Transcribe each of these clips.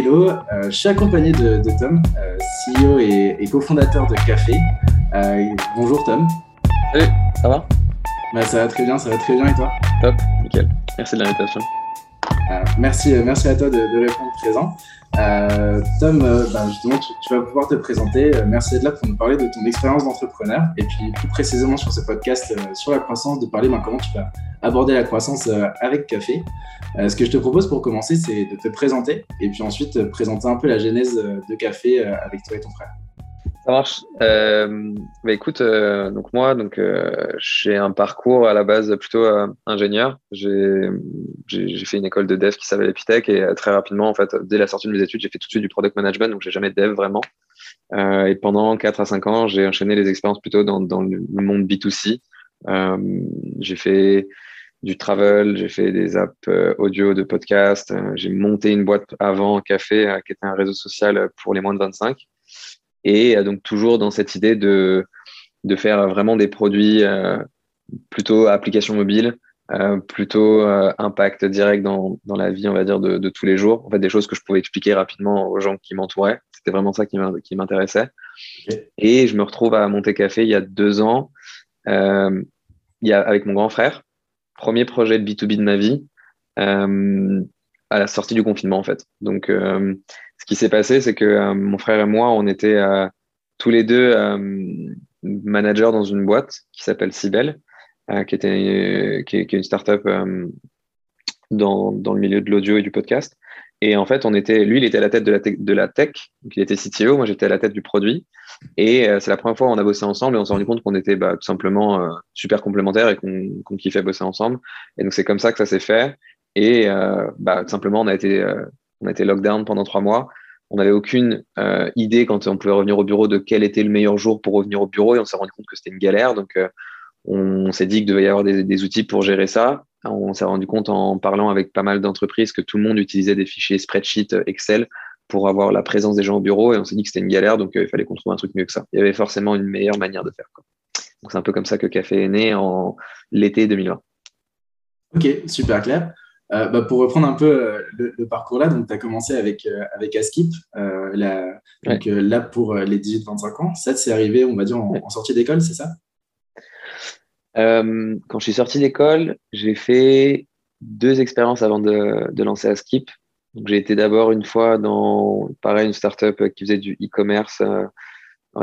hello, je suis accompagné de, Tom, CEO et, cofondateur de Café. bonjour Tom. Salut, ça va? Bah, Ça va très bien, ça va très bien et toi? Top, nickel. Merci de l'invitation. Merci, merci à toi de, répondre présent. Euh, Tom, euh, bah, justement, tu, vas pouvoir te présenter. Euh, merci d'être là pour nous parler de ton expérience d'entrepreneur et puis plus précisément sur ce podcast sur la croissance, de parler ben, comment tu vas aborder la croissance avec Café. ce que je te propose pour commencer, c'est de te présenter et puis ensuite présenter un peu la genèse de Café avec toi et ton frère. Ça marche. Euh, bah écoute, euh, donc moi, donc euh, j'ai un parcours à la base plutôt ingénieur. J'ai fait une école de dev qui s'appelle Epitech et très rapidement, en fait, dès la sortie de mes études, j'ai fait tout de suite du product management, donc j'ai jamais dev vraiment. et pendant 4 à 5 ans, j'ai enchaîné les expériences plutôt dans, dans le monde B2C. j'ai fait du travel, j'ai fait des apps audio de podcast, j'ai monté une boîte avant Café, qui était un réseau social pour les moins de 25. Et euh, donc toujours dans cette idée de, de faire vraiment des produits euh, plutôt applications mobiles, euh, plutôt impact direct dans, dans, la vie, on va dire, de, de, tous les jours. En fait, des choses que je pouvais expliquer rapidement aux gens qui m'entouraient. C'était vraiment ça qui m'intéressait. Et je me retrouve à Monter Café il y a deux ans, euh, il y a, avec mon grand frère. Premier projet de B2B de ma vie, euh, à la sortie du confinement, en fait. Donc, euh, ce qui s'est passé, c'est que euh, mon frère et moi, on était euh, tous les deux managers dans une boîte qui s'appelle Cybelle, qui, était, qui, est, une startup dans, dans, le milieu de l'audio et du podcast. Et en fait, on était, lui, il était à la tête de la, de la tech, donc il était CTO, moi j'étais à la tête du produit. Et c'est la première fois où on a bossé ensemble et on s'est rendu compte qu'on était bah, tout simplement super complémentaires et qu'on kiffait bosser ensemble. Et donc c'est comme ça que ça s'est fait. Et bah, tout simplement, on a été on a été lockdown pendant trois mois. On n'avait aucune euh, idée quand on pouvait revenir au bureau de quel était le meilleur jour pour revenir au bureau et on s'est rendu compte que c'était une galère. Donc, euh, on s'est dit qu'il devait y avoir des, outils pour gérer ça. On s'est rendu compte en parlant avec pas mal d'entreprises que tout le monde utilisait des fichiers spreadsheet euh, Excel pour avoir la présence des gens au bureau et on s'est dit que c'était une galère, donc il fallait qu'on trouve un truc mieux que ça. Il y avait forcément une meilleure manière de faire. Donc c'est un peu comme ça que Café est né en l'été 2020. Ok, super clair. Euh, bah, pour reprendre un peu euh, le, parcours là, donc tu as commencé avec, euh, avec Askip, la, donc, là pour les 18-25 ans. Ça, c'est arrivé, on va dire, en, sortie d'école, c'est ça? Quand je suis sorti d'école, j'ai fait deux expériences avant de, de lancer Askip. J'ai été d'abord une fois dans, pareil, une startup qui faisait du e-commerce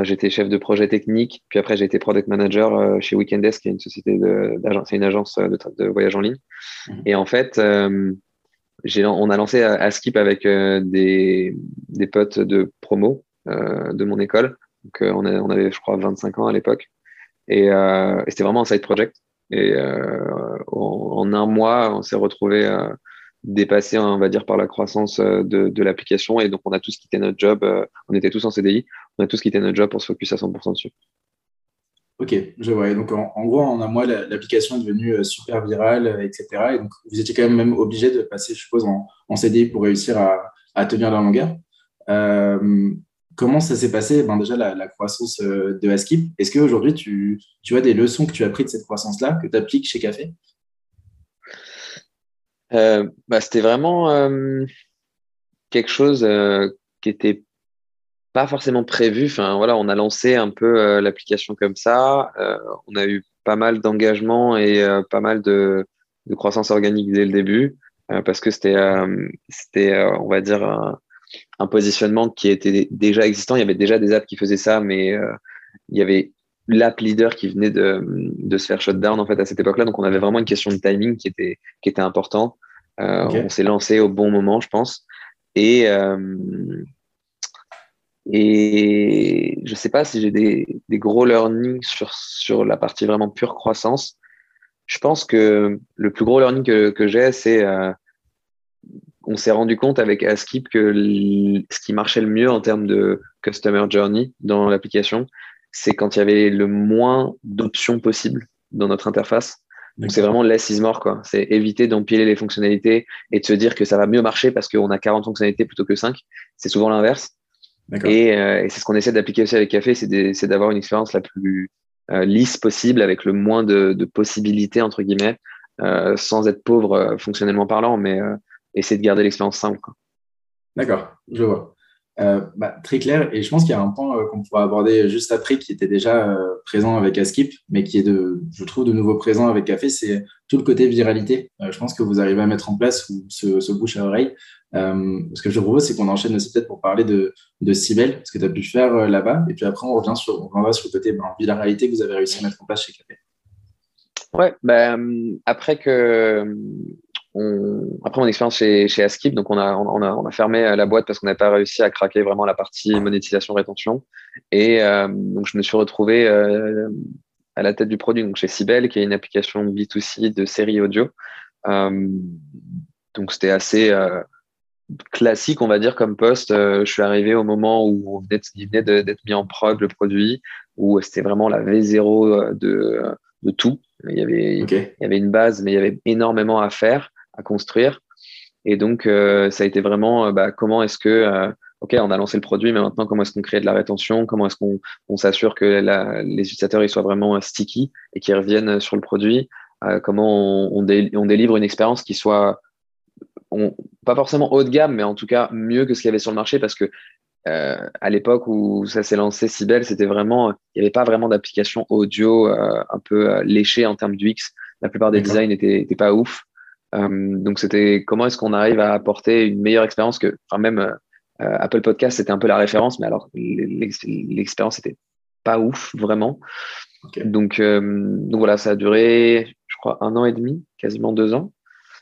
J'étais chef de projet technique, puis après j'ai été product manager euh, chez Weekendesk, qui est une société d'agence, c'est une agence euh, de, de, voyage en ligne. Mhm. Et en fait, euh, on a lancé Askip avec des, des, potes de promo de mon école. Donc on, on, avait, je crois, 25 ans à l'époque. Et, et c'était vraiment un side project. Et en, en, un mois, on s'est retrouvé dépassé, on va dire, par la croissance de, de l'application. Et donc, on a tous quitté notre job. on était tous en CDI on a tous quitté notre job pour se focus à 100% dessus. Ok, je vois. donc, en, gros, en un mois, l'application est devenue euh, super virale, euh, etc. Et donc, vous étiez quand même, même obligé de passer, je suppose, en, CDI pour réussir à, tenir la longueur. Euh, comment ça s'est passé? Ben, Déjà, la, croissance de Askip. Est-ce qu'aujourd'hui, tu, tu as des leçons que tu as prises de cette croissance-là, que tu appliques chez Café? Bah, C'était vraiment quelque chose qui était pas forcément prévu. Enfin, voilà, on a lancé un peu euh, l'application comme ça. Euh, on a eu pas mal d'engagement et euh, pas mal de, croissance organique dès le début parce que c'était, c'était on va dire, un, positionnement qui était déjà existant. Il y avait déjà des apps qui faisaient ça, mais il y avait l'app leader qui venait de, de, se faire shutdown en fait à cette époque-là. Donc on avait vraiment une question de timing qui était, qui était important. On s'est lancé au bon moment, je pense. Et, et je ne sais pas si j'ai des, des, gros learnings sur, sur la partie vraiment pure croissance. Je pense que le plus gros learning que, que j'ai, c'est euh, on s'est rendu compte avec Askip que ce qui marchait le mieux en termes de customer journey dans l'application, c'est quand il y avait le moins d'options possibles dans notre interface. Donc c'est vraiment less is more, quoi. C'est éviter d'empiler les fonctionnalités et de se dire que ça va mieux marcher parce qu'on a 40 fonctionnalités plutôt que 5. C'est souvent l'inverse. Et, euh, et c'est ce qu'on essaie d'appliquer aussi avec Café, c'est d'avoir une expérience la plus euh, lisse possible, avec le moins de, de possibilités, entre guillemets, euh, sans être pauvre fonctionnellement parlant, mais essayer de garder l'expérience simple. D'accord, je vois. Euh, bah, très clair, et je pense qu'il y a un point qu'on pourra aborder juste après qui était déjà présent avec Askip, mais qui est, de, je trouve, de nouveau présent avec Café, c'est tout le côté viralité. je pense que vous arrivez à mettre en place ce, ce bouche à oreille. ce que je propose, c'est qu'on enchaîne aussi peut-être pour parler de, de ce que tu as pu faire là-bas, et puis après, on revient sur, on sur le côté ben, viralité que vous avez réussi à mettre en place chez Café. Ouais, ben, après que après mon expérience chez, chez Askip, donc on a, on, a, on a fermé la boîte parce qu'on n'avait pas réussi à craquer vraiment la partie monétisation rétention. Et euh, donc je me suis retrouvé euh, à la tête du produit donc chez Sibel, qui est une application B2C de série audio. Euh, donc c'était assez classique, on va dire, comme poste. je suis arrivé au moment où on venait, il venait d'être mis en prod le produit, où c'était vraiment la V0 de, de tout. Il y, avait, il y avait une base, mais il y avait énormément à faire à construire. Et donc, euh, ça a été vraiment euh, bah, comment est-ce que, euh, OK, on a lancé le produit, mais maintenant, comment est-ce qu'on crée de la rétention? Comment est-ce qu'on on, s'assure que la, les utilisateurs ils soient vraiment sticky et qu'ils reviennent sur le produit? Comment on, on, délivre une expérience qui soit pas forcément haut de gamme, mais en tout cas mieux que ce qu'il y avait sur le marché parce que à l'époque où ça s'est lancé si belle, c'était vraiment, il n'y avait pas vraiment d'application audio un peu léchée en termes d'UX. La plupart des designs n'étaient pas ouf. Euh, donc c'était comment est-ce qu'on arrive à apporter une meilleure expérience que, enfin même euh, Apple Podcast c'était un peu la référence, mais alors l'expérience était pas ouf vraiment. Donc, euh, donc voilà, ça a duré, je crois, un an et demi, quasiment deux ans.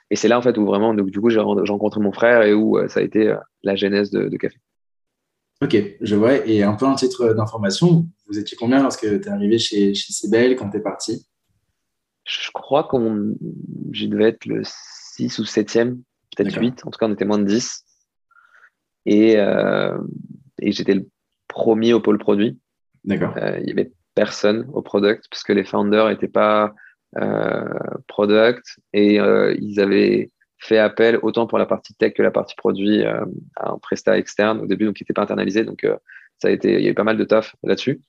Et c'est là en fait où vraiment, donc, du coup, j'ai rencontré mon frère et où ça a été la genèse de, Café. Ok, je vois. Et un peu un titre d'information, vous étiez combien lorsque tu es arrivé chez, chez Cybelle quand tu es parti? Je crois qu'on je devais être le 6 ou 7e, peut-être 8. En tout cas, on était moins de 10. Et, euh, et j'étais le premier au pôle produit. D'accord. Euh, il y avait personne au product parce que les founders n'étaient pas euh, product et ils avaient fait appel autant pour la partie tech que la partie produit à un prestat externe au début, donc qui n'était pas internalisé. Donc, ça a été, il y a eu pas mal de taf là-dessus.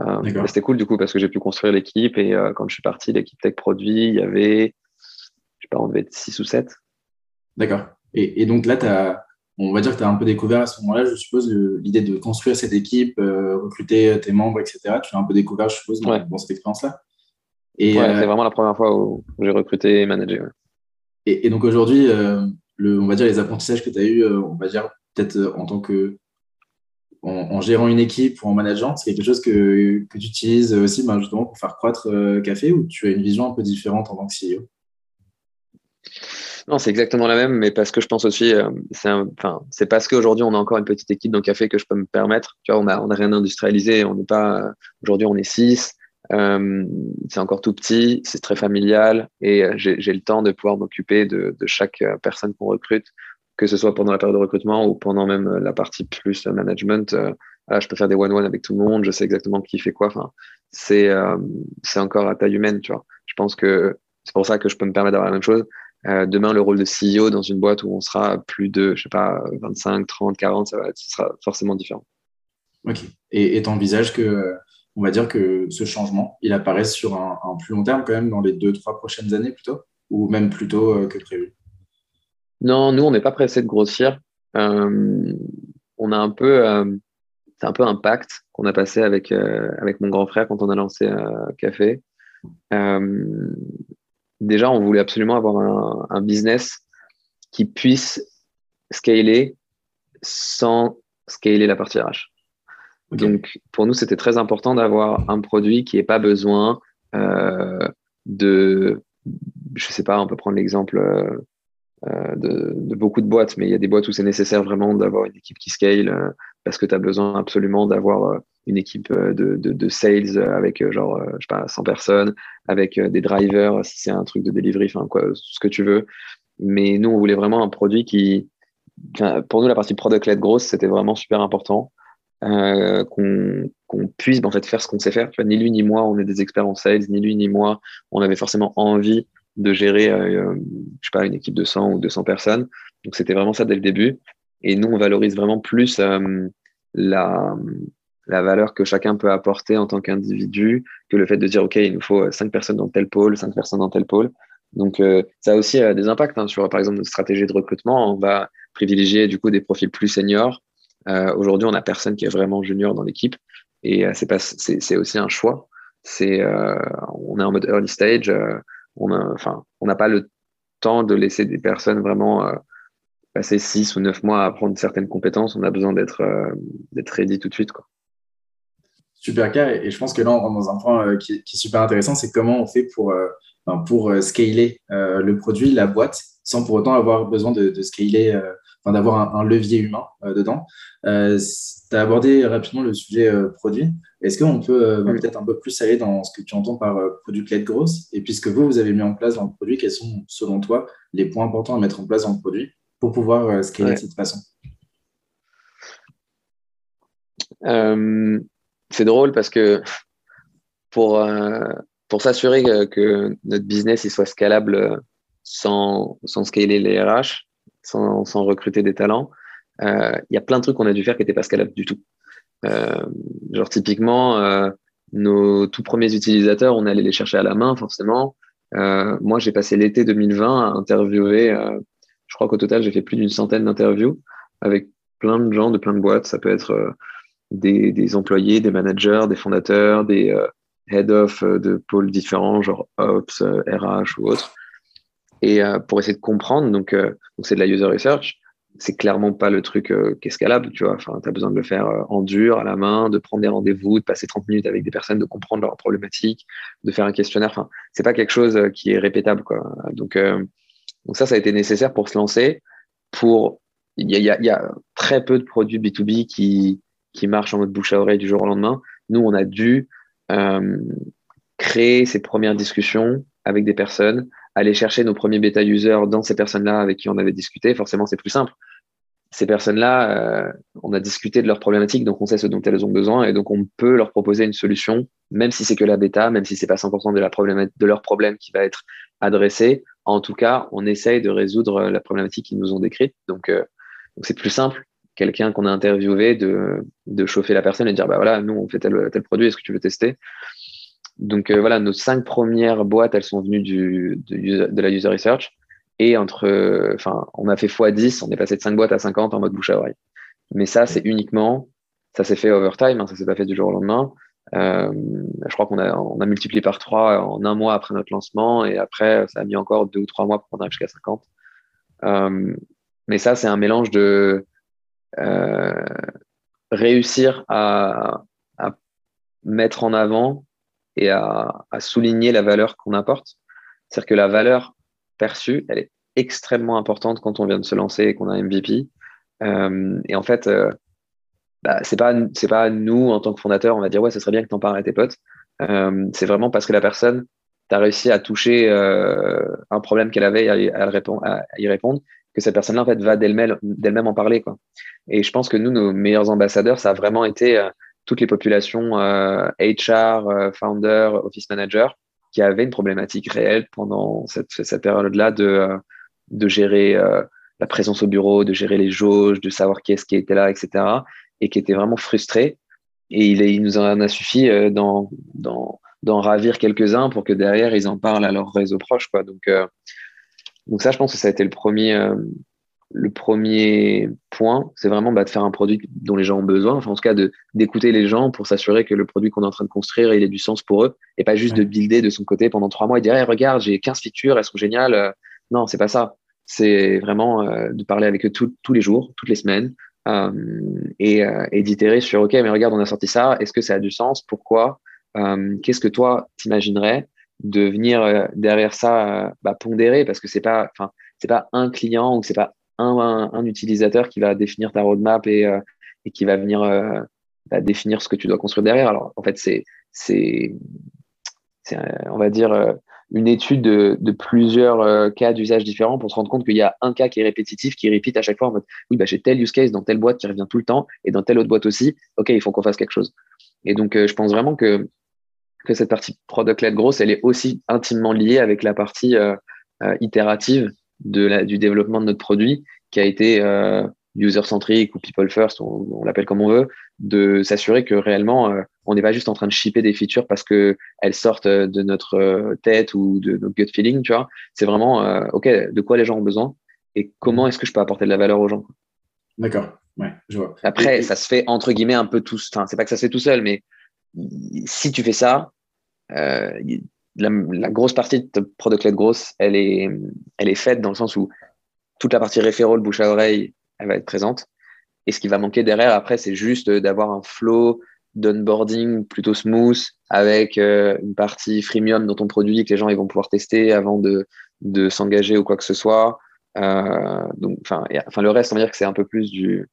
Euh, c'était cool du coup parce que j'ai pu construire l'équipe et euh, quand je suis parti, l'équipe tech produit, il y avait, je sais pas, on devait être 6 ou 7. D'accord. Et, donc là, as, on va dire que tu as un peu découvert à ce moment-là, je suppose, l'idée de construire cette équipe, euh, recruter tes membres, etc. Tu as un peu découvert, je suppose, dans, cette expérience-là. Et, ouais, c'est vraiment la première fois où j'ai recruté et managé. Et, donc aujourd'hui, on va dire les apprentissages que tu as eu, on va dire peut-être en tant que en, gérant une équipe ou en manageant C'est quelque chose que, tu utilises aussi ben, justement pour faire croître euh, Café ou tu as une vision un peu différente en tant que CEO non, c'est exactement la même, mais parce que je pense aussi, euh, c'est parce qu'aujourd'hui on a encore une petite équipe dans Café que je peux me permettre. Tu vois, on n'a rien industrialisé, on n'est pas. Aujourd'hui, on est six. Euh, c'est encore tout petit, c'est très familial et j'ai le temps de pouvoir m'occuper de, chaque personne qu'on recrute que ce soit pendant la période de recrutement ou pendant même euh, la partie plus euh, management. Euh, je peux faire des one-one avec tout le monde, je sais exactement qui fait quoi. Enfin, c'est encore à taille humaine, tu vois. Je pense que c'est pour ça que je peux me permettre d'avoir la même chose. demain, le rôle de CEO dans une boîte où on sera plus de, je sais pas, 25, 30, 40, ça, va ce sera forcément différent. Ok. Et tu envisages que, on va dire que ce changement, il apparaisse sur un, un, plus long terme quand même, dans les deux, trois prochaines années plutôt, ou même plus tôt que prévu? Non, nous, on n'est pas pressé de grossir. Euh, on a un peu, euh, c'est un peu un pacte qu'on a passé avec, euh, avec mon grand frère quand on a lancé Café. déjà, on voulait absolument avoir un, business qui puisse scaler sans scaler la partie RH. Donc, pour nous, c'était très important d'avoir un produit qui n'ait pas besoin de, je sais pas, on peut prendre l'exemple euh, de, beaucoup de boîtes, mais il y a des boîtes où c'est nécessaire vraiment d'avoir une équipe qui scale euh, parce que tu as besoin absolument d'avoir euh, une équipe de, de, sales avec genre, je sais pas, 100 personnes, avec des drivers si c'est un truc de delivery, enfin quoi, ce que tu veux. Mais nous, on voulait vraiment un produit qui, pour nous, la partie product-led grosse, c'était vraiment super important. Qu'on puisse en fait faire ce qu'on sait faire. ni lui ni moi, on est des experts en sales, ni lui ni moi, on avait forcément envie de gérer, euh, je sais pas, une équipe de 100 ou 200 personnes. Donc c'était vraiment ça dès le début. Et nous, on valorise vraiment plus euh, la, la valeur que chacun peut apporter en tant qu'individu que le fait de dire, OK, il nous faut 5 personnes dans tel pôle, 5 personnes dans tel pôle. Donc, ça a aussi des impacts hein, sur, par exemple, notre stratégie de recrutement. On va privilégier du coup des profils plus seniors. Aujourd'hui, on n'a personne qui est vraiment junior dans l'équipe et c'est aussi un choix. C'est, on est en mode early stage. On n'a pas le temps de laisser des personnes vraiment passer six ou neuf mois à apprendre certaines compétences, on a besoin d'être euh, ready tout de suite. Super clair. Et je pense que là, on rentre dans un point euh, qui, est super intéressant, c'est comment on fait pour, euh, pour scaler le produit, la boîte, sans pour autant avoir besoin de scaler, d'avoir un, levier humain dedans. tu as abordé rapidement le sujet produit. Est-ce qu'on peut peut-être un peu plus aller dans ce que tu entends par produit clé de grosse Et puisque vous, vous avez mis en place dans le produit, quels sont, selon toi, les points importants à mettre en place dans le produit pour pouvoir euh, scaler de cette façon? Euh, C'est drôle parce que pour, euh, pour s'assurer que, notre business il soit scalable sans, sans scaler les RH, sans, recruter des talents, il y a plein de trucs qu'on a dû faire qui n'étaient pas scalables du tout. genre typiquement, nos tout premiers utilisateurs, on allait les chercher à la main forcément. moi, j'ai passé l'été 2020 à interviewer je crois qu'au total, j'ai fait plus d'une centaine d'interviews avec plein de gens de plein de boîtes. Ça peut être euh, des, employés, des managers, des fondateurs, des euh, head of euh, de pôles différents, genre Ops, RH ou autres. Et pour essayer de comprendre, donc c'est de la user research, c'est clairement pas le truc qui est scalable, tu vois. Enfin, tu as besoin de le faire en dur, à la main, de prendre des rendez-vous, de passer 30 minutes avec des personnes, de comprendre leurs problématiques, de faire un questionnaire. Enfin, c'est pas quelque chose qui est répétable, quoi. Donc, ça, ça a été nécessaire pour se lancer. Pour il y a, très peu de produits B2B qui, qui marchent en mode bouche à oreille du jour au lendemain. Nous, on a dû euh, créer ces premières discussions avec des personnes, aller chercher nos premiers bêta users dans ces personnes-là avec qui on avait discuté. Forcément, c'est plus simple. Ces personnes-là, euh, on a discuté de leurs problématiques, donc on sait ce dont elles ont besoin et donc on peut leur proposer une solution, même si c'est que la bêta, même si c'est pas 100% de, leur problème qui va être adressé. En tout cas, on essaye de résoudre la problématique qu'ils nous ont décrite. Donc, euh, c'est plus simple, quelqu'un qu'on a interviewé, de, chauffer la personne et dire, bah voilà, nous, on fait tel, tel produit, est-ce que tu veux tester? Donc euh, voilà, nos cinq premières boîtes, elles sont venues du, de, la user research. Et entre, enfin, on a fait x10, on est passé de 5 boîtes à 50 en mode bouche à oreille. Mais ça, c'est uniquement, ça s'est fait over time, hein, ça s'est pas fait du jour au lendemain. Euh, je crois qu'on a, on a multiplié par trois en un mois après notre lancement et après, ça a mis encore deux ou trois mois pour qu'on arrive jusqu'à 50. Euh, mais ça, c'est un mélange de euh, réussir à, à, mettre en avant et à, à souligner la valeur qu'on apporte. C'est-à-dire que la valeur perçue, elle est extrêmement importante quand on vient de se lancer et qu'on a un MVP. Euh, et en fait, euh, bah, c'est pas c'est pas nous en tant que fondateur on va dire ouais ce serait bien que tu en parles à tes potes euh, c'est vraiment parce que la personne tu as réussi à toucher euh, un problème qu'elle avait et à, y répondre que cette personne là en fait va d'elle-même en parler quoi et je pense que nous nos meilleurs ambassadeurs ça a vraiment été toutes les populations HR founder office manager qui avaient une problématique réelle pendant cette, cette période là de de gérer la présence au bureau, de gérer les jauges, de savoir qui est-ce qui était là, etc et qui était vraiment frustré. Et il, nous en a suffi euh, d'en, ravir quelques-uns pour que derrière, ils en parlent à leur réseau proche. Donc, euh, donc ça, je pense que ça a été le premier, euh, le premier point. C'est vraiment bah, de faire un produit dont les gens ont besoin. Enfin, en tout cas, d'écouter les gens pour s'assurer que le produit qu'on est en train de construire, il ait du sens pour eux. Et pas juste de builder de son côté pendant trois mois et dire regarde, j'ai 15 features, elles sont géniales. Non, c'est pas ça. C'est vraiment de parler avec eux tous les jours, toutes les semaines, euh, et, euh, et d'itérer sur OK, mais regarde, on a sorti ça, est-ce que ça a du sens? Pourquoi? Euh, Qu'est-ce que toi t'imaginerais de venir derrière ça bah, pondérer? Parce que c'est pas, enfin, c'est pas un client ou c'est pas un, utilisateur qui va définir ta roadmap et, et qui va venir bah, définir ce que tu dois construire derrière. Alors en fait, c'est, c'est, on va dire une étude de, plusieurs euh, cas d'usage différents pour se rendre compte qu'il y a un cas qui est répétitif, qui répète à chaque fois en mode oui, bah, j'ai tel use case dans telle boîte qui revient tout le temps et dans telle autre boîte aussi. OK, il faut qu'on fasse quelque chose. Et donc, euh, je pense vraiment que, cette partie product-led grosse, elle est aussi intimement liée avec la partie euh, itérative de la, du développement de notre produit qui a été user-centric ou people first, on, l'appelle comme on veut, de s'assurer que réellement, euh, on n'est pas juste en train de shipper des features parce qu'elles sortent de notre tête ou de notre gut feeling, tu vois. C'est vraiment, OK, de quoi les gens ont besoin et comment est-ce que je peux apporter de la valeur aux gens. D'accord, ouais, je vois. Après, ça se fait entre guillemets un peu tout, enfin, c'est pas que ça se fait tout seul, mais si tu fais ça, la, grosse partie de product-led grosse, elle est, elle est faite dans le sens où toute la partie référol, bouche à oreille, elle va être présente. Et ce qui va manquer derrière, après, c'est juste d'avoir un flow d'onboarding plutôt smooth avec euh, une partie freemium dans ton produit que les gens ils vont pouvoir tester avant de, de s'engager ou quoi que ce soit. Euh, donc, enfin, le reste, on va dire que c'est un peu plus du,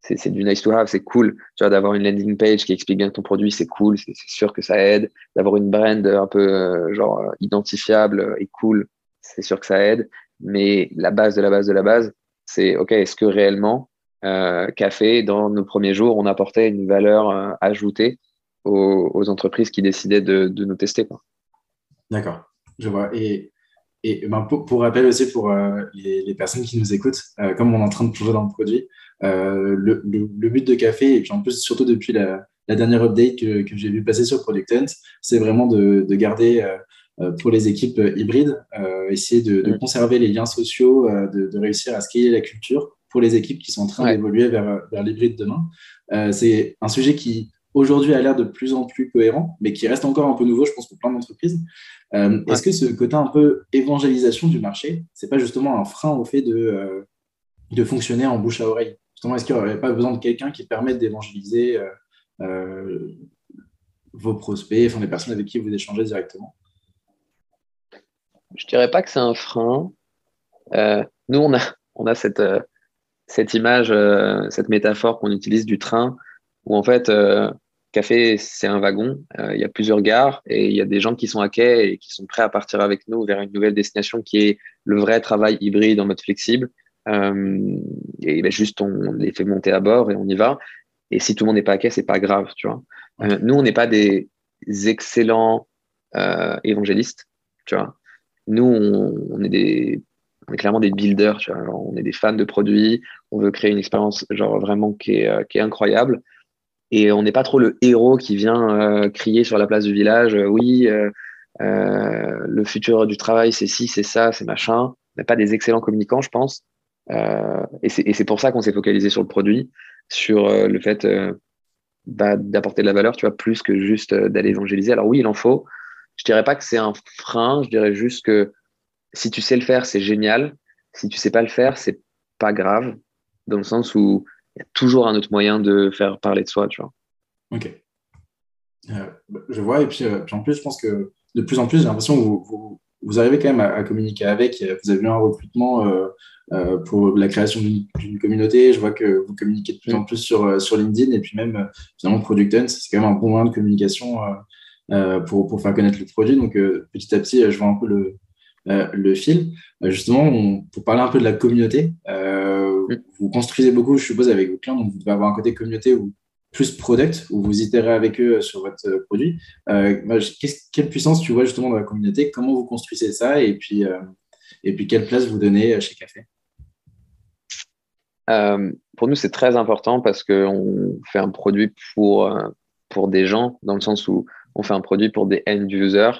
c'est du nice to have, c'est cool. Tu vois, d'avoir une landing page qui explique bien ton produit, c'est cool, c'est sûr que ça aide. D'avoir une brand un peu euh, genre identifiable et cool, c'est sûr que ça aide. Mais la base de la base de la base, c'est OK, est-ce que réellement, euh, Café, dans nos premiers jours, on apportait une valeur euh, ajoutée aux, entreprises qui décidaient de, nous tester D'accord, je vois. Et, et ben, pour, rappel aussi pour euh, les, personnes qui nous écoutent, comme on est en train de plonger dans le produit, le, but de Café, et puis en plus, surtout depuis la, dernière update que, j'ai vu passer sur Product Hunt, c'est vraiment de, de garder euh, pour les équipes euh, hybrides, euh, essayer de, conserver les liens sociaux, de, réussir à scaler la culture pour les équipes qui sont en train d'évoluer vers, vers l'hybride demain. c'est un sujet qui aujourd'hui a l'air de plus en plus cohérent, mais qui reste encore un peu nouveau, je pense, pour plein d'entreprises. Est-ce que ce côté un peu évangélisation du marché, c'est pas justement un frein au fait de, de fonctionner en bouche à oreille? Justement, est-ce qu'il n'y aurait pas besoin de quelqu'un qui permette d'évangéliser vos prospects, enfin les personnes avec qui vous échangez directement? Je dirais pas que c'est un frein. Euh, nous, on a, on a cette, euh, cette image, euh, cette métaphore qu'on utilise du train, où en fait, café, c'est un wagon. Il y a plusieurs gares et il y a des gens qui sont à quai et qui sont prêts à partir avec nous vers une nouvelle destination qui est le vrai travail hybride en mode flexible. Et ben, juste, on les fait monter à bord et on y va. Et si tout le monde n'est pas à quai, c'est pas grave, tu vois. nous, on n'est pas des excellents évangélistes, tu vois nous, on, est des, on est clairement des builders, tu vois, on est des fans de produits, on veut créer une expérience genre vraiment qui est, euh, qui est incroyable. Et on n'est pas trop le héros qui vient euh, crier sur la place du village, euh, oui, le futur du travail, c'est ci, c'est ça, c'est machin. On n'est pas des excellents communicants, je pense. Et c'est pour ça qu'on s'est focalisé sur le produit, sur le fait bah, d'apporter de la valeur, tu vois, plus que juste d'aller évangéliser. Alors oui, il en faut, je dirais pas que c'est un frein, je dirais juste que si tu sais le faire, c'est génial. Si tu sais pas le faire, c'est pas grave, dans le sens où il y a toujours un autre moyen de faire parler de soi, tu vois. Ok. Euh, je vois, et puis, euh, en plus, je pense que de plus en plus, j'ai l'impression que vous, arrivez quand même à, communiquer avec. Vous avez eu un recrutement euh, pour la création d'une communauté. Je vois que vous communiquez de plus en plus sur, sur LinkedIn, et puis même, finalement, Product Hunt, c'est quand même un bon moyen de communication euh, pour, pour, faire connaître le produit. Donc, euh, petit à petit, je vois un peu le, euh, le fil. justement, pour parler un peu de la communauté, vous construisez beaucoup, je suppose, avec vos clients, donc vous devez avoir un côté communauté ou plus product, où vous itérez avec eux sur votre produit. quelle puissance tu vois justement dans la communauté? Comment vous construisez ça? Et puis, quelle place vous donnez chez Café? Pour nous, c'est très important parce qu'on fait un produit pour, pour des gens, dans le sens où on fait un produit pour des end users.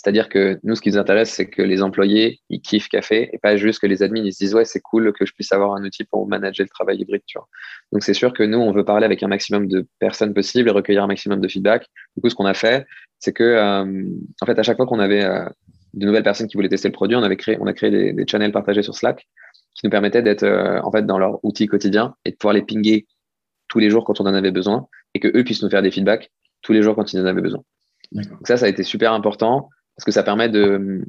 Euh, c'est-à-dire que nous, ce qui nous intéresse, c'est que les employés, ils kiffent Café et pas juste que les admins, ils se disent, ouais, c'est cool que je puisse avoir un outil pour manager le travail hybride. Tu vois. Donc, c'est sûr que nous, on veut parler avec un maximum de personnes possibles et recueillir un maximum de feedback. Du coup, ce qu'on a fait, c'est que, euh, en fait, à chaque fois qu'on avait euh, de nouvelles personnes qui voulaient tester le produit, on, avait créé, on a créé des, des channels partagés sur Slack qui nous permettaient d'être en fait dans leur outil quotidien et de pouvoir les pinguer tous les jours quand on en avait besoin et que eux puissent nous faire des feedbacks tous les jours quand ils en avaient besoin. Donc ça, ça a été super important parce que ça permet de,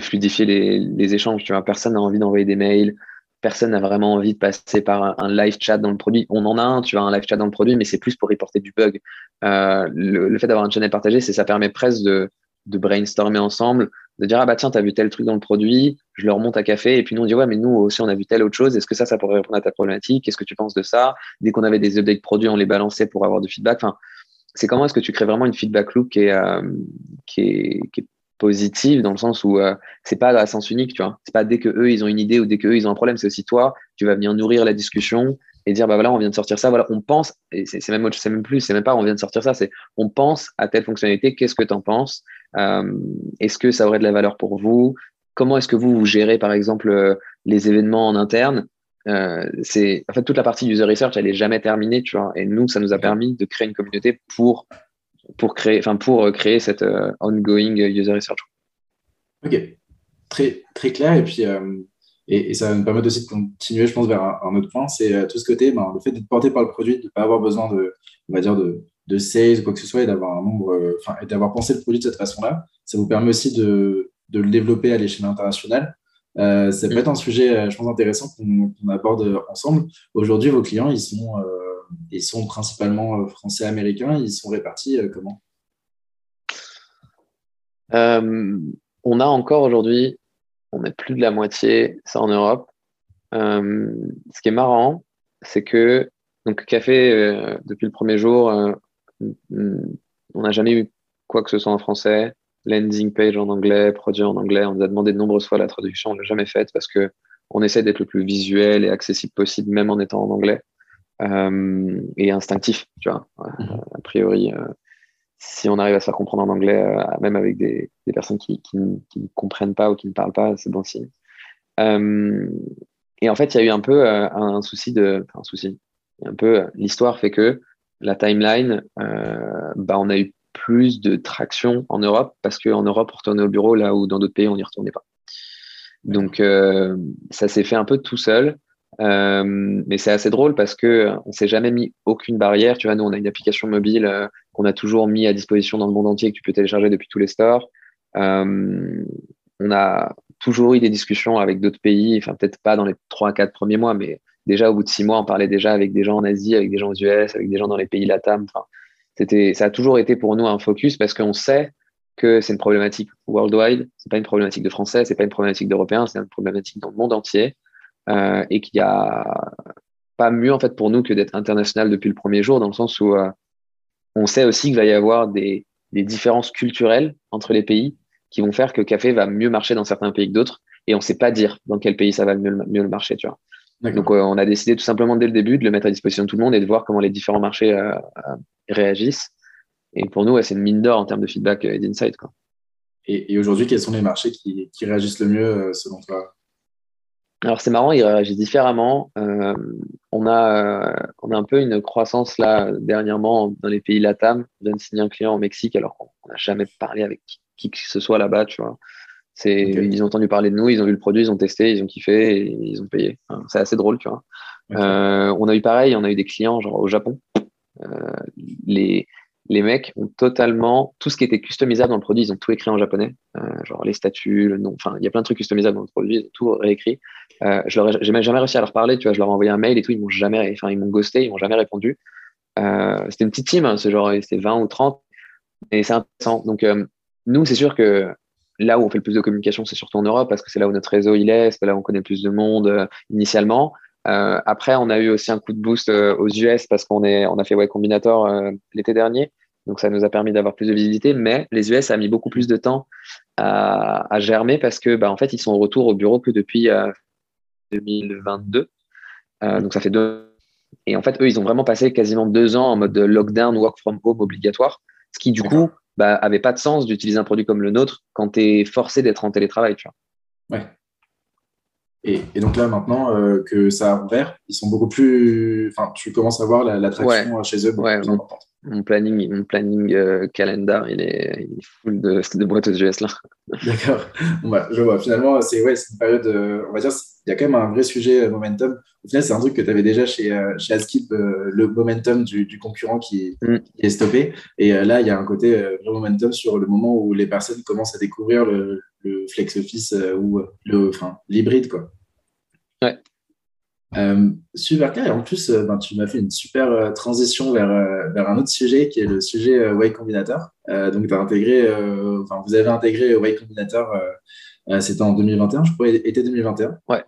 fluidifier les, échanges. Tu vois, personne n'a envie d'envoyer des mails, personne n'a vraiment envie de passer par un, live chat dans le produit. On en a un, tu vois, un live chat dans le produit, mais c'est plus pour reporter du bug. Euh, le, fait d'avoir un channel partagé, c'est ça permet presque de, brainstormer ensemble, de dire ah bah tiens t'as vu tel truc dans le produit, je le remonte à café et puis nous on dit ouais mais nous aussi on a vu telle autre chose, est-ce que ça ça pourrait répondre à ta problématique, qu'est-ce que tu penses de ça? Dès qu'on avait des updates produits on les balançait pour avoir du feedback. C'est comment est-ce que tu crées vraiment une feedback loop qui est, euh, positive dans le sens où euh, c'est pas à sens unique, tu vois. C'est pas dès que eux ils ont une idée ou dès que eux ils ont un problème, c'est aussi toi, tu vas venir nourrir la discussion et dire bah voilà, on vient de sortir ça, voilà, on pense et c'est même c'est même plus, c'est même pas on vient de sortir ça, c'est on pense à telle fonctionnalité, qu'est-ce que tu en penses euh, Est-ce que ça aurait de la valeur pour vous Comment est-ce que vous, vous gérez par exemple les événements en interne c'est en fait toute la partie user research elle est jamais terminée tu vois et nous ça nous a permis de créer une communauté pour pour créer, enfin pour euh, créer cette euh, ongoing user research. Ok, très, très clair. Et puis, euh, et, ça va nous permettre aussi de continuer, je pense, vers un, autre point. C'est tout ce côté, ben, le fait d'être porté par le produit, de ne pas avoir besoin de, on va dire, de, de sales ou quoi que ce soit, et d'avoir un nombre, enfin, et d'avoir pensé le produit de cette façon-là. Ça vous permet aussi de, de le développer à l'échelle internationale. Ça peut mm. être un sujet, je pense, intéressant qu'on aborde ensemble. Aujourd'hui, vos clients, ils sont ils sont principalement euh, français-américains. Ils sont répartis euh, comment? Euh, On a encore aujourd'hui, on est plus de la moitié, ça en Europe. ce qui est marrant, c'est que donc Café, depuis le premier jour, on n'a jamais eu quoi que ce soit en français. Landing page en anglais, produit en anglais. On nous a demandé de nombreuses fois la traduction, on ne l'a jamais faite parce que on essaie d'être le plus visuel et accessible possible, même en étant en anglais. Euh, et instinctif, tu vois. Mhm. A priori, euh, si on arrive à se faire comprendre en anglais, euh, même avec des, des personnes qui, qui, qui, ne comprennent pas ou qui ne parlent pas, c'est bon signe. et en fait, il y a eu un peu un, souci de. Enfin, un souci. Un peu, l'histoire fait que la timeline, bah, on a eu plus de traction en Europe parce qu'en Europe, on retournait au bureau là où dans d'autres pays, on n'y retournait pas. Donc, ça s'est fait un peu tout seul. Euh, mais c'est assez drôle parce que on s'est jamais mis aucune barrière. Tu vois, nous, on a une application mobile euh, qu'on a toujours mis à disposition dans le monde entier que tu peux télécharger depuis tous les stores. Euh, on a toujours eu des discussions avec d'autres pays, enfin peut-être pas dans les trois à quatre premiers mois, mais déjà au bout de six mois, on parlait déjà avec des gens en Asie, avec des gens aux US, avec des gens dans les pays LATAM. Enfin, c'était, ça a toujours été pour nous un focus parce qu'on sait que c'est une problématique worldwide. C'est pas une problématique de français, c'est pas une problématique d'européens, c'est une problématique dans le monde entier. Euh, et qu'il n'y a pas mieux en fait pour nous que d'être international depuis le premier jour, dans le sens où euh, on sait aussi qu'il va y avoir des, des, différences culturelles entre les pays qui vont faire que café va mieux marcher dans certains pays que d'autres, et on sait pas dire dans quel pays ça va mieux, mieux le marcher, tu vois. Donc euh, on a décidé tout simplement dès le début de le mettre à disposition de tout le monde et de voir comment les différents marchés réagissent. Et pour nous, c'est une mine d'or en termes de feedback et d'insight. Et, et aujourd'hui, quels sont les marchés qui, qui réagissent le mieux selon toi? Alors c'est marrant, il réagit différemment. Euh, on, a, euh, on a un peu une croissance là dernièrement dans les pays LATAM. On vient de signer un client au Mexique alors qu'on n'a jamais parlé avec qui, que ce soit là-bas, tu vois. C'est, Ils ont entendu parler de nous, ils ont vu le produit, ils ont testé, ils ont kiffé et ils ont payé. c'est assez drôle, tu vois. Euh, on a eu pareil, on a eu des clients genre au Japon. les, les mecs ont totalement tout ce qui était customisable dans le produit, ils ont tout écrit en japonais, euh, genre les statuts, le nom, enfin il y a plein de trucs customisables dans le produit, ils ont tout réécrit. Euh, je leur j'ai jamais réussi à leur parler, tu vois, je leur ai envoyé un mail et tout, ils m'ont jamais, enfin ils m'ont ghosté, ils m'ont jamais répondu. Euh, c'était une petite team, hein, c'est genre c'était 20 ou 30, et c'est intéressant. Donc euh, nous c'est sûr que là où on fait le plus de communication, c'est surtout en Europe parce que c'est là où notre réseau il est, c'est là où on connaît plus de monde euh, initialement. Euh, après, on a eu aussi un coup de boost euh, aux US parce qu'on est, on a fait Y Combinator l'été dernier. Donc, ça nous a permis d'avoir plus de visibilité. Mais les US a mis beaucoup plus de temps à, à germer parce que, bah, en fait, ils sont au retour au bureau que depuis 2022. donc, ça fait deux. Et en fait, eux, ils ont vraiment passé quasiment deux ans en mode lockdown, work from home obligatoire. Ce qui, du coup, bah, avait pas de sens d'utiliser un produit comme le nôtre quand tu es forcé d'être en télétravail. Tu vois. Ouais. Et, donc là, maintenant euh, que ça a ouvert, ils sont beaucoup plus. Enfin, tu commences à voir l'attraction chez eux beaucoup plus importante. Mon planning, mon planning euh, calendar, il est, il est full de, de boîtes aux US là. D'accord. bah, je vois. Finalement, c'est ouais, une période. Euh, on va dire, il y a quand même un vrai sujet momentum. Au final, c'est un truc que tu avais déjà chez, chez Askip, le momentum du, du concurrent qui, mm. qui, est stoppé. Et là, il y a un côté vrai momentum sur le moment où les personnes commencent à découvrir le, le flex office ou le, enfin, l'hybride, quoi. Ouais. Euh, super clair. Et en plus, euh, ben, tu m'as fait une super euh, transition vers, vers un autre sujet qui est le sujet Way Combinator. donc, as intégré, enfin, vous avez intégré Way Combinator, c'était en 2021, je crois, été 2021. Ouais.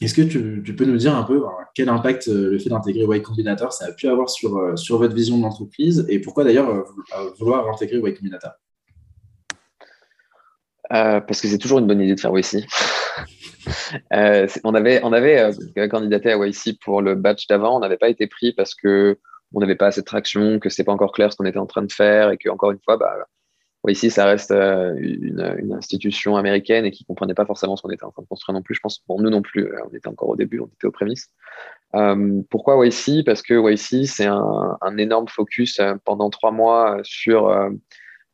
Est-ce que tu, tu, peux nous dire un peu ben, quel impact le fait d'intégrer Y Combinator ça a pu avoir sur, sur votre vision de l'entreprise et pourquoi d'ailleurs vouloir intégrer Y Combinator? Parce que c'est toujours une bonne idée de faire YC. On avait, on avait candidaté à YC pour le batch d'avant, on n'avait pas été pris parce que on n'avait pas assez de traction, que c'était pas encore clair ce qu'on était en train de faire et que encore une fois, bah, ici, ça reste euh, une, institution américaine et qui comprenait pas forcément ce qu'on était en train de construire non plus. Je pense pour nous non plus, euh, on était encore au début, on était aux prémices. Euh, pourquoi YC Parce que YC, c'est un, énorme focus pendant trois mois sur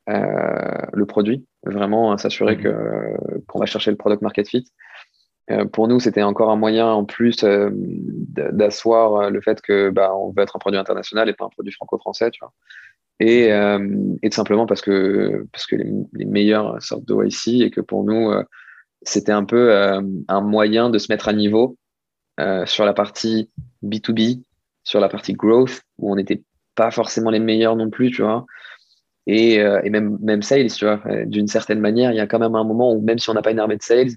le produit, vraiment s'assurer mmh. que qu'on va chercher le product market fit. Pour nous, c'était encore un moyen en plus d'asseoir le fait que bah, on veut être un produit international et pas un produit franco-français, tu vois. Et, euh, et, tout simplement parce que, parce que les, meilleurs sortent de YC et que pour nous, euh, c'était un peu euh, un moyen de se mettre à niveau sur la partie B2B, sur la partie growth, où on n'était pas forcément les meilleurs non plus, tu vois. Et, et même, même sales, tu vois. D'une certaine manière, il y a quand même un moment où même si on n'a pas une armée de sales,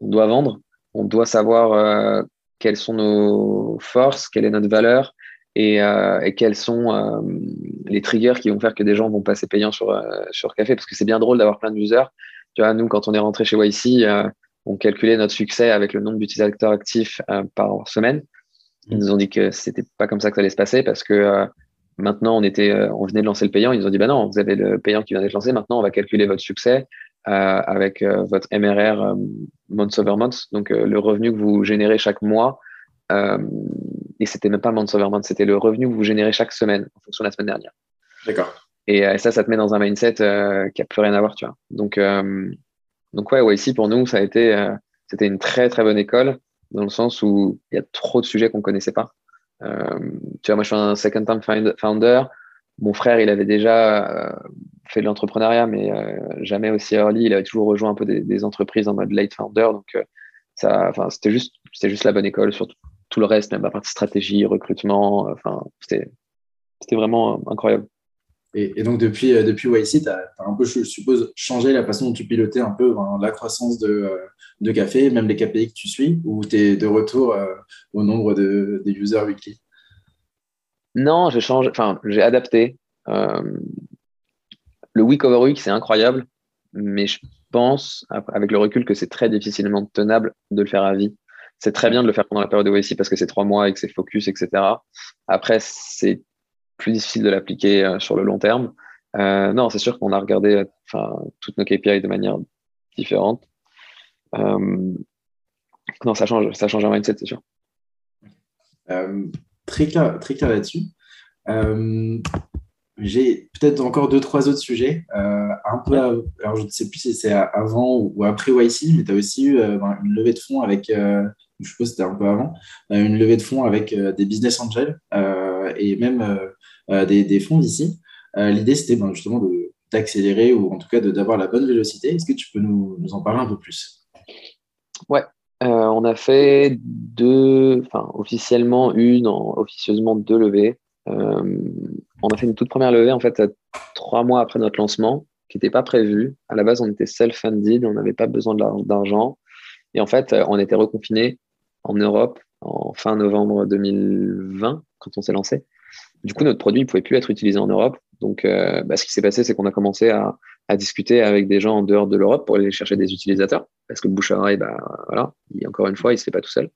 on doit vendre, on doit savoir quelles sont nos forces, quelle est notre valeur, et, euh, quels sont euh, les triggers qui vont faire que des gens vont passer payants sur, euh, Café Parce que c'est bien drôle d'avoir plein d'users. Tu vois, nous, quand on est rentré chez YC, on calculait notre succès avec le nombre d'utilisateurs actifs par semaine. Ils nous ont dit que c'était pas comme ça que ça allait se passer parce que maintenant on venait de lancer le payant. Ils nous ont dit bah non, vous avez le payant qui vient d'être lancé. Maintenant, on va calculer votre succès avec votre MRR month over month, donc le revenu que vous générez chaque mois euh, et c'était même pas month over month, c'était le revenu que vous générez chaque semaine en fonction de la semaine dernière. D'accord. Et euh, ça, ça te met dans un mindset euh, qui a plus rien à voir, tu vois. Donc, donc ouais, ouais, ici pour nous, ça a été, c'était une très très bonne école dans le sens où il y a trop de sujets qu'on connaissait pas. tu vois, moi je suis un second time founder. Mon frère, il avait déjà fait de l'entrepreneuriat, mais jamais aussi early. Il avait toujours rejoint un peu des, des entreprises en mode late founder. Donc, ça, enfin, c'était juste, c'était juste la bonne école, surtout tout le reste, même la partie stratégie, recrutement, enfin, c'était vraiment incroyable. Et, donc, depuis, euh, depuis YC, tu as, un peu, je suppose, changé la façon dont tu pilotais un peu la croissance de, euh, de café, même les KPI que tu suis, ou tu es de retour euh, au nombre de, des users weekly? Non, j'ai changé, enfin, j'ai adapté. Le week over week, c'est incroyable, mais je pense, avec le recul, que c'est très difficilement tenable de le faire à vie c'est très bien de le faire pendant la période de YC parce que c'est trois mois et que c'est focus, etc. Après, c'est plus difficile de l'appliquer euh, sur le long terme. Euh, non, c'est sûr qu'on a regardé toutes nos KPI de manière différente. Euh, non, ça change, ça change un mindset, c'est sûr. très là-dessus. J'ai peut-être encore deux, trois autres sujets. un peu, alors je ne sais plus si c'est avant ou après YC, mais tu as aussi eu une levée de fonds avec je suppose que c'était un peu avant, euh, une levée de fonds avec euh, des business angels euh, et même des, fonds d'ici. L'idée, c'était ben, justement d'accélérer ou en tout cas d'avoir la bonne vélocité. Est-ce que tu peux nous, en parler un peu plus? Ouais, on a fait deux, enfin officiellement une, officieusement deux levées. On a fait une toute première levée en fait trois mois après notre lancement, qui n'était pas prévu. À la base, on était self-funded, on n'avait pas besoin d'argent. Et en fait, on était reconfiné en Europe en fin novembre 2020, quand on s'est lancé. Du coup, notre produit ne pouvait plus être utilisé en Europe. Donc, euh, bah, ce qui s'est passé, c'est qu'on a commencé à, discuter avec des gens en dehors de l'Europe pour aller chercher des utilisateurs. Parce que le bouche à encore une fois, il ne se fait pas tout seul.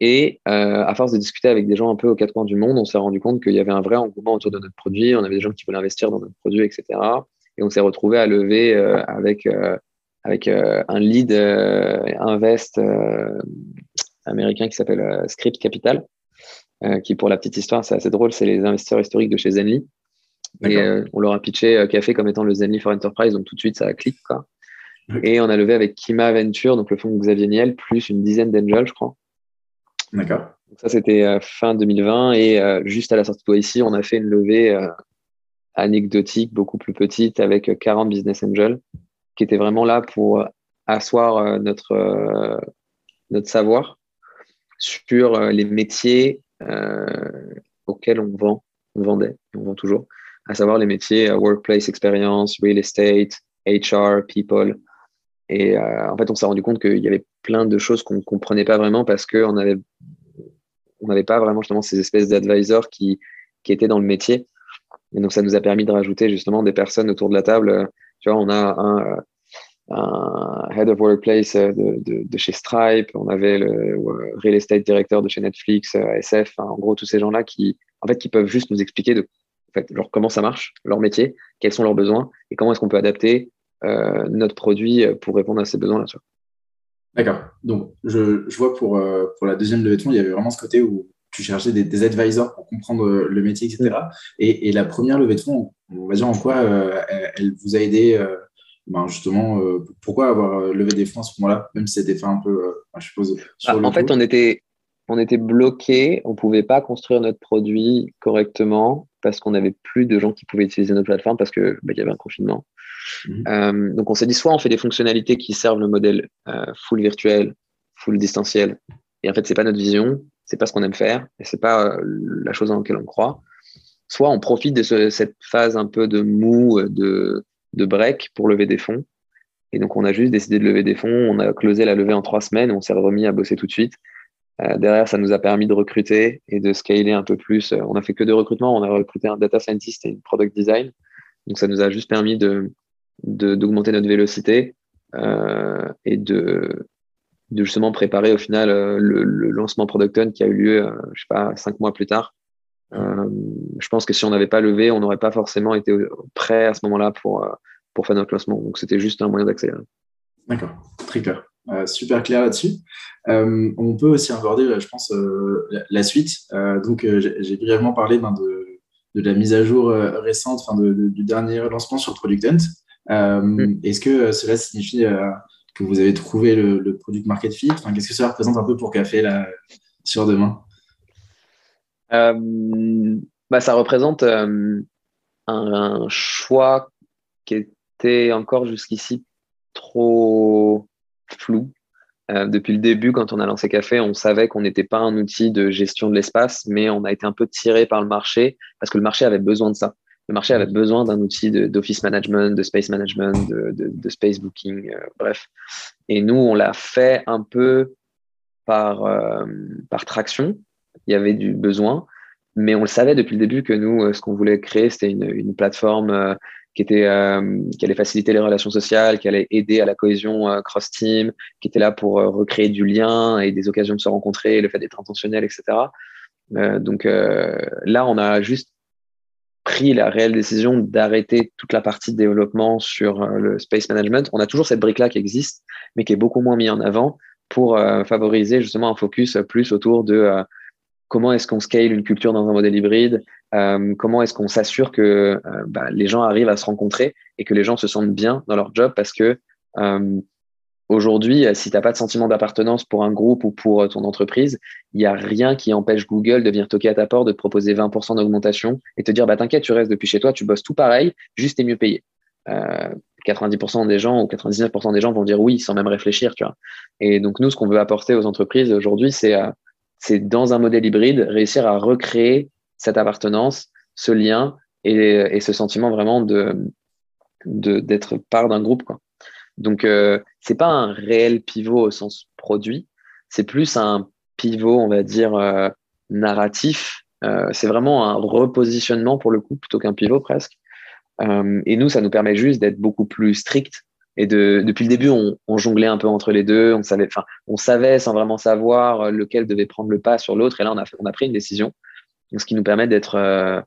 Et euh, à force de discuter avec des gens un peu aux quatre coins du monde, on s'est rendu compte qu'il y avait un vrai engouement autour de notre produit. On avait des gens qui voulaient investir dans notre produit, etc. Et on s'est retrouvé à lever euh, avec avec euh, un lead invest américain qui s'appelle Script Capital, qui pour la petite histoire, c'est assez drôle, c'est les investisseurs historiques de chez Zenly. Et on leur a pitché Café comme étant le Zenly for Enterprise, donc tout de suite ça a cliqué. Quoi. Et on a levé avec Kima Venture, donc le fonds de Xavier Niel, plus une dizaine d'angels, je crois. D'accord. Ça, c'était fin 2020. Et juste à la sortie de toi ici, on a fait une levée anecdotique, beaucoup plus petite, avec 40 business angels qui était vraiment là pour asseoir euh, notre, euh, notre savoir sur euh, les métiers auxquels on vend, on vendait, on vend toujours, à savoir les métiers workplace experience, real estate, HR, people. Et en fait, on s'est rendu compte qu'il y avait plein de choses qu'on ne comprenait pas vraiment parce qu'on n'avait on n'avait pas vraiment justement ces espèces d'advisors qui, qui étaient dans le métier. Et donc, ça nous a permis de rajouter justement des personnes autour de la table. Tu vois, on a un, un head of workplace de, chez Stripe, on avait le real estate directeur de chez Netflix, SF, en gros tous ces gens-là qui, en fait, qui peuvent juste nous expliquer de, en fait, comment ça marche, leur métier, quels sont leurs besoins et comment est-ce qu'on peut adapter notre produit pour répondre à ces besoins-là. D'accord. Donc, je, je vois pour, pour la deuxième levée de fonds, il y avait vraiment ce côté où tu cherchais des, des, advisors pour comprendre euh, le métier, etc. Et, et, la première levée de fonds, on va dire en quoi euh, elle vous a aidé euh, ben justement, pourquoi avoir levé des fonds à ce moment-là, même si c'était fait un peu, je suppose. Sur ah, en fait, on était, on était bloqué, on ne pouvait pas construire notre produit correctement parce qu'on n'avait plus de gens qui pouvaient utiliser notre plateforme parce qu'il bah, y avait un confinement. Mhm. donc, on s'est dit soit on fait des fonctionnalités qui servent le modèle full virtuel, full distanciel, et en fait, c'est pas notre vision, c'est pas ce qu'on aime faire et c'est pas euh, la chose dans laquelle on croit. Soit on profite de cette phase un peu de mou, euh, de, de break pour lever des fonds. Et donc, on a juste décidé de lever des fonds. On a closé la levée en trois semaines. On s'est remis à bosser tout de suite. Euh, derrière, ça nous a permis de recruter et de scaler un peu plus. On a fait que deux recrutements. On a recruté un data scientist et une product design. Donc, ça nous a juste permis de d'augmenter notre vélocité euh, et de de justement préparer au final euh, le, lancement Product qui a eu lieu, euh, je sais pas, cinq mois plus tard. Je pense que si on n'avait pas levé, on n'aurait pas forcément été prêt à ce moment-là pour, pour faire notre lancement. Donc c'était juste un moyen d'accélérer. D'accord, très clair. super clair là-dessus. on peut aussi aborder, je pense, la, suite. donc, j'ai brièvement parlé ben, de, de, la mise à jour récente, de, du dernier lancement sur Product Hunt. Mm. Est-ce que cela signifie que vous avez trouvé le, produit market fit? Qu'est-ce que ça représente un peu pour Café là, sur demain? Euh, bah, Ça représente euh, un, choix qui était encore jusqu'ici trop flou. Euh, depuis le début, quand on a lancé Café, on savait qu'on n'était pas un outil de gestion de l'espace, mais on a été un peu tiré par le marché parce que le marché avait besoin de ça le marché avait besoin d'un outil d'office management, de space management, de, de, space booking, euh, bref. Et nous, on l'a fait un peu par, euh, par traction. Il y avait du besoin, mais on le savait depuis le début que nous, euh, ce qu'on voulait créer, c'était une, une, plateforme qui, était, qui allait faciliter les relations sociales, qui allait aider à la cohésion cross-team, qui était là pour recréer du lien et des occasions de se rencontrer, le fait d'être intentionnel, etc. donc là, on a juste pris la réelle décision d'arrêter toute la partie de développement sur euh, le space management. On a toujours cette brique-là qui existe, mais qui est beaucoup moins mise en avant pour euh, favoriser justement un focus plus autour de euh, comment est-ce qu'on scale une culture dans un modèle hybride, comment est-ce qu'on s'assure que bah, les gens arrivent à se rencontrer et que les gens se sentent bien dans leur job parce que Aujourd'hui, euh, si tu n'as pas de sentiment d'appartenance pour un groupe ou pour euh, ton entreprise, il n'y a rien qui empêche Google de venir toquer à ta porte, de te proposer 20% d'augmentation et te dire bah, T'inquiète, tu restes depuis chez toi, tu bosses tout pareil, juste et mieux payé. 90% euh, des gens ou 99% des gens vont dire oui sans même réfléchir. Tu vois. Et donc, nous, ce qu'on veut apporter aux entreprises aujourd'hui, c'est c'est dans un modèle hybride, réussir à recréer cette appartenance, ce lien et, et ce sentiment vraiment de d'être part d'un groupe. Quoi. Donc, euh, c'est pas un réel pivot au sens produit, c'est plus un pivot, on va dire, euh, narratif. Euh, c'est vraiment un repositionnement pour le coup, plutôt qu'un pivot presque. Et nous, ça nous permet juste d'être beaucoup plus strict. Et de, depuis le début, on, on, jonglait un peu entre les deux. On savait, enfin, on savait sans vraiment savoir lequel devait prendre le pas sur l'autre. Et là, on a, on a pris une décision. ce qui nous permet d'être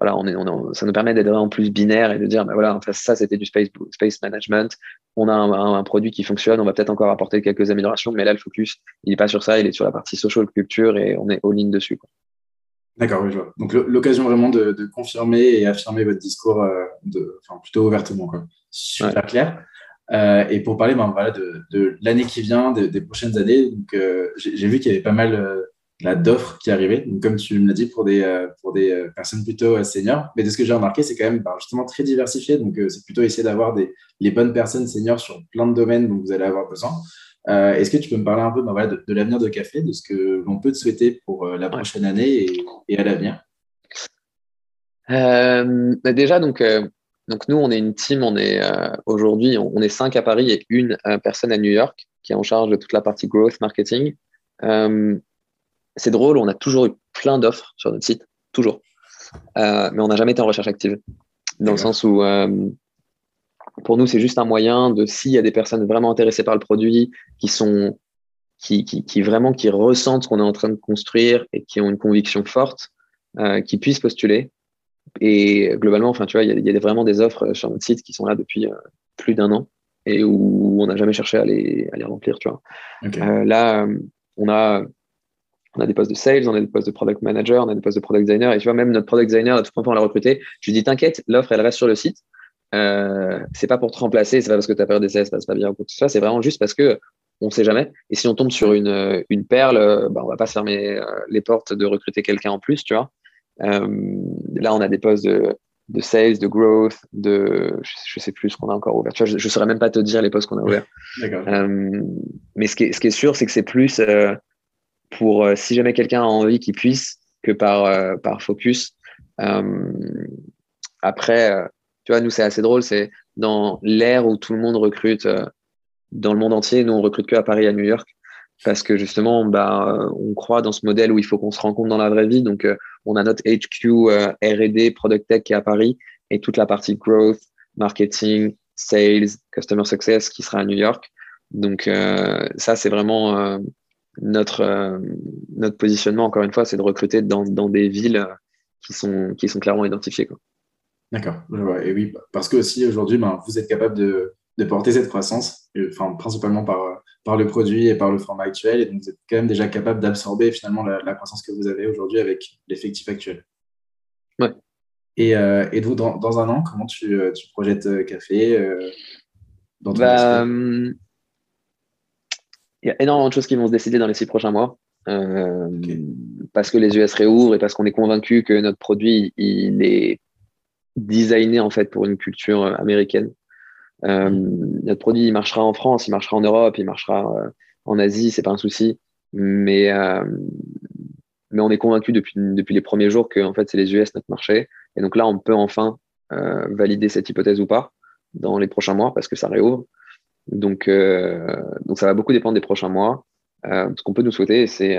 voilà, on est, on ça nous permet d'être en plus binaire et de dire, ben voilà, ça c'était du space, space management. On a un, produit qui fonctionne, on va peut-être encore apporter quelques améliorations, mais là le focus, il n'est pas sur ça, il est sur la partie social culture et on est all-in dessus. D'accord, oui, je vois. Donc l'occasion vraiment de, confirmer et affirmer votre discours euh, de, enfin, plutôt ouvertement. Quoi. Super clair. Euh, et pour parler ben, voilà, de, de l'année qui vient, des prochaines années, donc, euh, j'ai, vu qu'il y avait pas mal d'offres qui arrivaient. Donc, comme tu me l'as dit, pour des, euh, pour des euh, personnes plutôt euh, seniors. Mais de ce que j'ai remarqué, c'est quand même bah, justement très diversifié. Donc, c'est plutôt essayer d'avoir les bonnes personnes seniors sur plein de domaines dont vous allez avoir besoin. Est-ce que tu peux me parler un peu bah, de, l'avenir de Café, de ce que l'on peut te souhaiter pour la prochaine année et, à l'avenir? Bah, Déjà, donc, donc, nous, on est une team. On est aujourd'hui, on, est cinq à Paris et une personne à New York qui est en charge de toute la partie growth marketing c'est drôle, on a toujours eu plein d'offres sur notre site, toujours. Euh, mais on n'a jamais été en recherche active. Dans le sens où, euh, pour nous, c'est juste un moyen de, s'il y a des personnes vraiment intéressées par le produit, qui sont, qui, qui, qui vraiment, qui ressentent ce qu'on est en train de construire et qui ont une conviction forte, euh, qui puissent postuler. Et globalement, enfin, tu vois, il y, y, a vraiment des offres sur notre site qui sont là depuis plus d'un an et où on n'a jamais cherché à les, à les remplir, tu vois. Okay. Là, on a on a des postes de sales, on a des postes de product manager, on a des postes de product designer. Et tu vois, même notre product designer, toute première fois, on l'a recruté. Je lui dis, t'inquiète, l'offre, elle reste sur le site. Euh, c'est pas pour te remplacer, c'est pas parce que ta période d'essai se passe pas bien ou quoi que ce soit, c'est vraiment juste parce que on sait jamais. Et si on tombe sur une, une perle, bah, on va pas se fermer euh, les portes de recruter quelqu'un en plus, tu vois. Euh, là, on a des postes de, de sales, de growth, de je, sais plus ce qu'on a encore ouvert. Tu vois, je, je saurais même pas te dire les postes qu'on a ouverts. Euh, mais ce qui est, ce qui est sûr, c'est que c'est plus euh, pour euh, si jamais quelqu'un a envie qu'il puisse que par, euh, par focus. après, tu vois, nous, c'est assez drôle. C'est dans l'ère où tout le monde recrute dans le monde entier. Nous, on recrute que à Paris, à New York, parce que justement, bah, on croit dans ce modèle où il faut qu'on se rencontre dans la vraie vie. Donc, on a notre HQ R&D, Product Tech qui est à Paris, et toute la partie growth, marketing, sales, customer success qui sera à New York. Donc, euh, ça, c'est vraiment euh, notre, euh, notre positionnement, encore une fois, c'est de recruter dans, dans des villes qui sont, qui sont clairement identifiées. D'accord. Et oui, parce que aussi aujourd'hui, ben, vous êtes capable de, de porter cette croissance, enfin, principalement par, par le produit et par le format actuel. Et donc, vous êtes quand même déjà capable d'absorber finalement la, la, croissance que vous avez aujourd'hui avec l'effectif actuel. Ouais. Et, euh, et donc, dans, dans, un an, comment tu, tu projettes Café euh, dans ton bah, Il y a énormément de choses qui vont se décider dans les six prochains mois. Euh, okay. Parce que les US réouvrent et parce qu'on est convaincu que notre produit il est designé en fait pour une culture américaine. Euh, notre produit il marchera en France, il marchera en Europe, il marchera euh, en Asie, c'est pas un souci. Mais, euh, mais on est convaincu depuis, depuis les premiers jours que en fait, c'est les US notre marché. Et donc là, on peut enfin euh, valider cette hypothèse ou pas dans les prochains mois parce que ça réouvre. Donc, euh, donc ça va beaucoup dépendre des prochains mois. Euh, ce qu'on peut nous souhaiter, c'est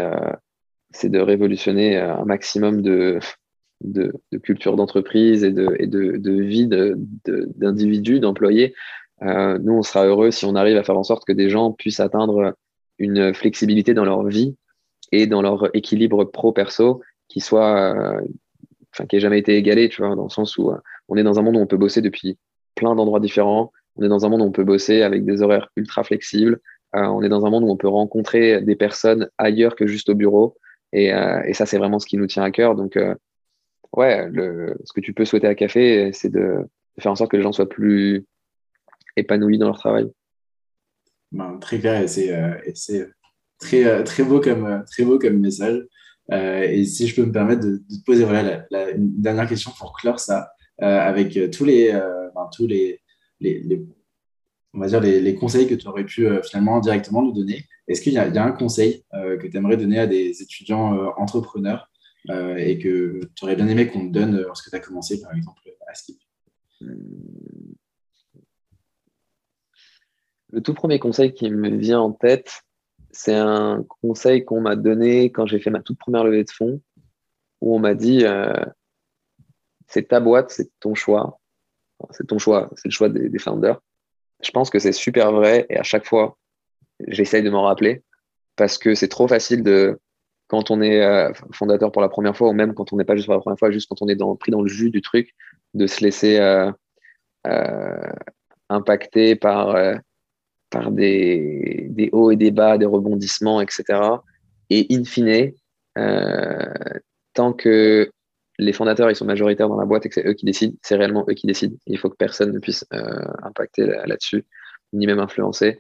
c'est de révolutionner un maximum de, de, culture d'entreprise et de, et de, de vie d'individus, d'employés. Euh, nous, on sera heureux si on arrive à faire en sorte que des gens puissent atteindre une flexibilité dans leur vie et dans leur équilibre pro-perso qui soit, euh, qui ait jamais été égalé, tu vois, dans le sens où euh, on est dans un monde où on peut bosser depuis plein d'endroits différents. On est dans un monde où on peut bosser avec des horaires ultra flexibles. Euh, on est dans un monde où on peut rencontrer des personnes ailleurs que juste au bureau. Et, euh, et ça, c'est vraiment ce qui nous tient à cœur. Donc, ouais, le, ce que tu peux souhaiter à Café, c'est de, de, faire en sorte que les gens soient plus épanouis dans leur travail. Ben, très clair et c'est euh, très, euh, très, beau comme, euh, très beau comme message. Euh, et si je peux me permettre de, de te poser voilà, la, la, une dernière question pour clore ça, euh, avec tous les, ben, tous les, les, on va dire les, conseils que tu aurais pu finalement directement nous donner, est-ce qu'il y, a un conseil que tu aimerais donner à des étudiants entrepreneurs euh, et que tu aurais bien aimé qu'on te donne lorsque tu as commencé, par exemple, à Skip? Le tout premier conseil qui me vient en tête, c'est un conseil qu'on m'a donné quand j'ai fait ma toute première levée de fonds, où on m'a dit euh, c'est ta boîte, c'est ton choix. C'est ton choix, c'est le choix des, des founders. Je pense que c'est super vrai et à chaque fois, j'essaye de m'en rappeler parce que c'est trop facile de quand on est euh, fondateur pour la première fois, ou même quand on n'est pas juste pour la première fois, juste quand on est pris dans le jus du truc, de se laisser euh, euh, impacter par, par des, des, hauts et des bas, des rebondissements, etc. Et in fine, tant que les fondateurs ils sont majoritaires dans la boîte et que c'est eux qui décident, c'est réellement eux qui décident. Il faut que personne ne puisse impacter là-dessus, ni même influencer.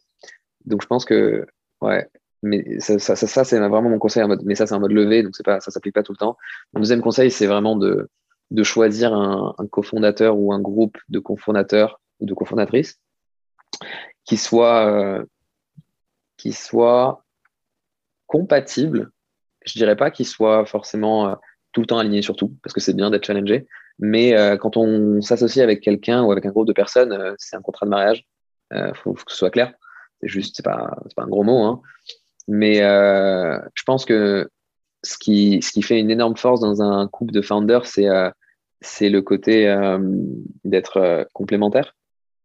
Donc je pense que ouais, mais ça, ça, ça, c'est vraiment mon conseil mais ça, c'est un mode levé, donc pas, ça s'applique pas tout le temps. Mon deuxième conseil, c'est vraiment de, de choisir un, un cofondateur ou un groupe de cofondateurs ou de cofondatrices qui soit, euh, qui soit compatible. Je dirais pas qu'il soit forcément euh, tout le temps aligné sur tout, parce que c'est bien d'être challengé. Mais euh, quand on s'associe avec quelqu'un ou avec un groupe de personnes, euh, c'est un contrat de mariage. Il faut, faut, que ce soit clair. C'est juste, c'est pas, pas un gros mot, hein. Mais euh, je pense que ce qui, ce qui fait une énorme force dans un couple de founders, c'est euh, c'est le côté euh, d'être euh, complémentaire.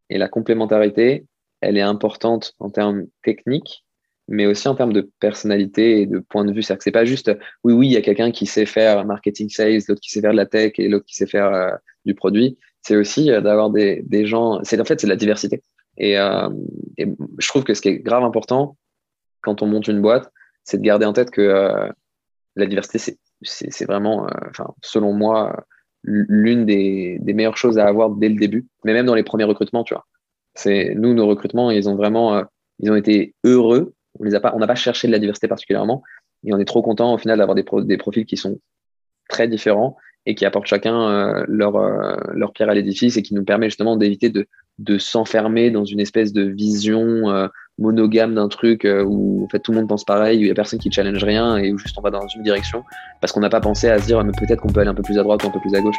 Et la complémentarité, elle est importante en termes techniques, mais aussi en termes de personnalité et de point de vue. C'est-à-dire que c'est pas juste, oui, oui, il y a quelqu'un qui sait faire marketing sales, l'autre qui sait faire de la tech et l'autre qui sait faire euh, du produit. C'est aussi euh, d'avoir des, des, gens, c'est en fait, c'est de la diversité. Et, euh, et, je trouve que ce qui est grave important quand on monte une boîte, c'est de garder en tête que la diversité, c'est vraiment, enfin, selon moi, l'une des, des meilleures choses à avoir dès le début, mais même dans les premiers recrutements, tu vois. Nous, nos recrutements, ils ont vraiment, ils ont été heureux on pas, n'a pas cherché de la diversité particulièrement. Et on est trop content au final d'avoir des, profils qui sont très différents et qui apportent chacun euh, leur, euh, leur pierre à l'édifice et qui nous permet justement d'éviter de, de s'enfermer dans une espèce de vision euh, monogame d'un truc où en fait tout le monde pense pareil, où il n'y a personne qui challenge rien et où juste on va dans une direction parce qu'on n'a pas pensé à se dire mais peut-être qu'on peut aller un peu plus à droite ou un peu plus à gauche.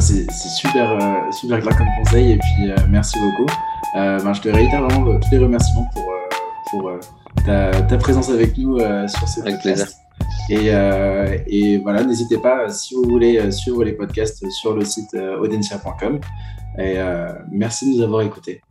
C'est super, super clair comme conseil et puis merci beaucoup. Euh, ben, je te réitère vraiment tous les remerciements pour, euh, pour euh, ta, présence avec nous sur ce avec Plaisir. Et, et, voilà, n'hésitez pas si vous voulez suivre les podcasts sur le site audencia.com. Et merci de nous avoir écoutés.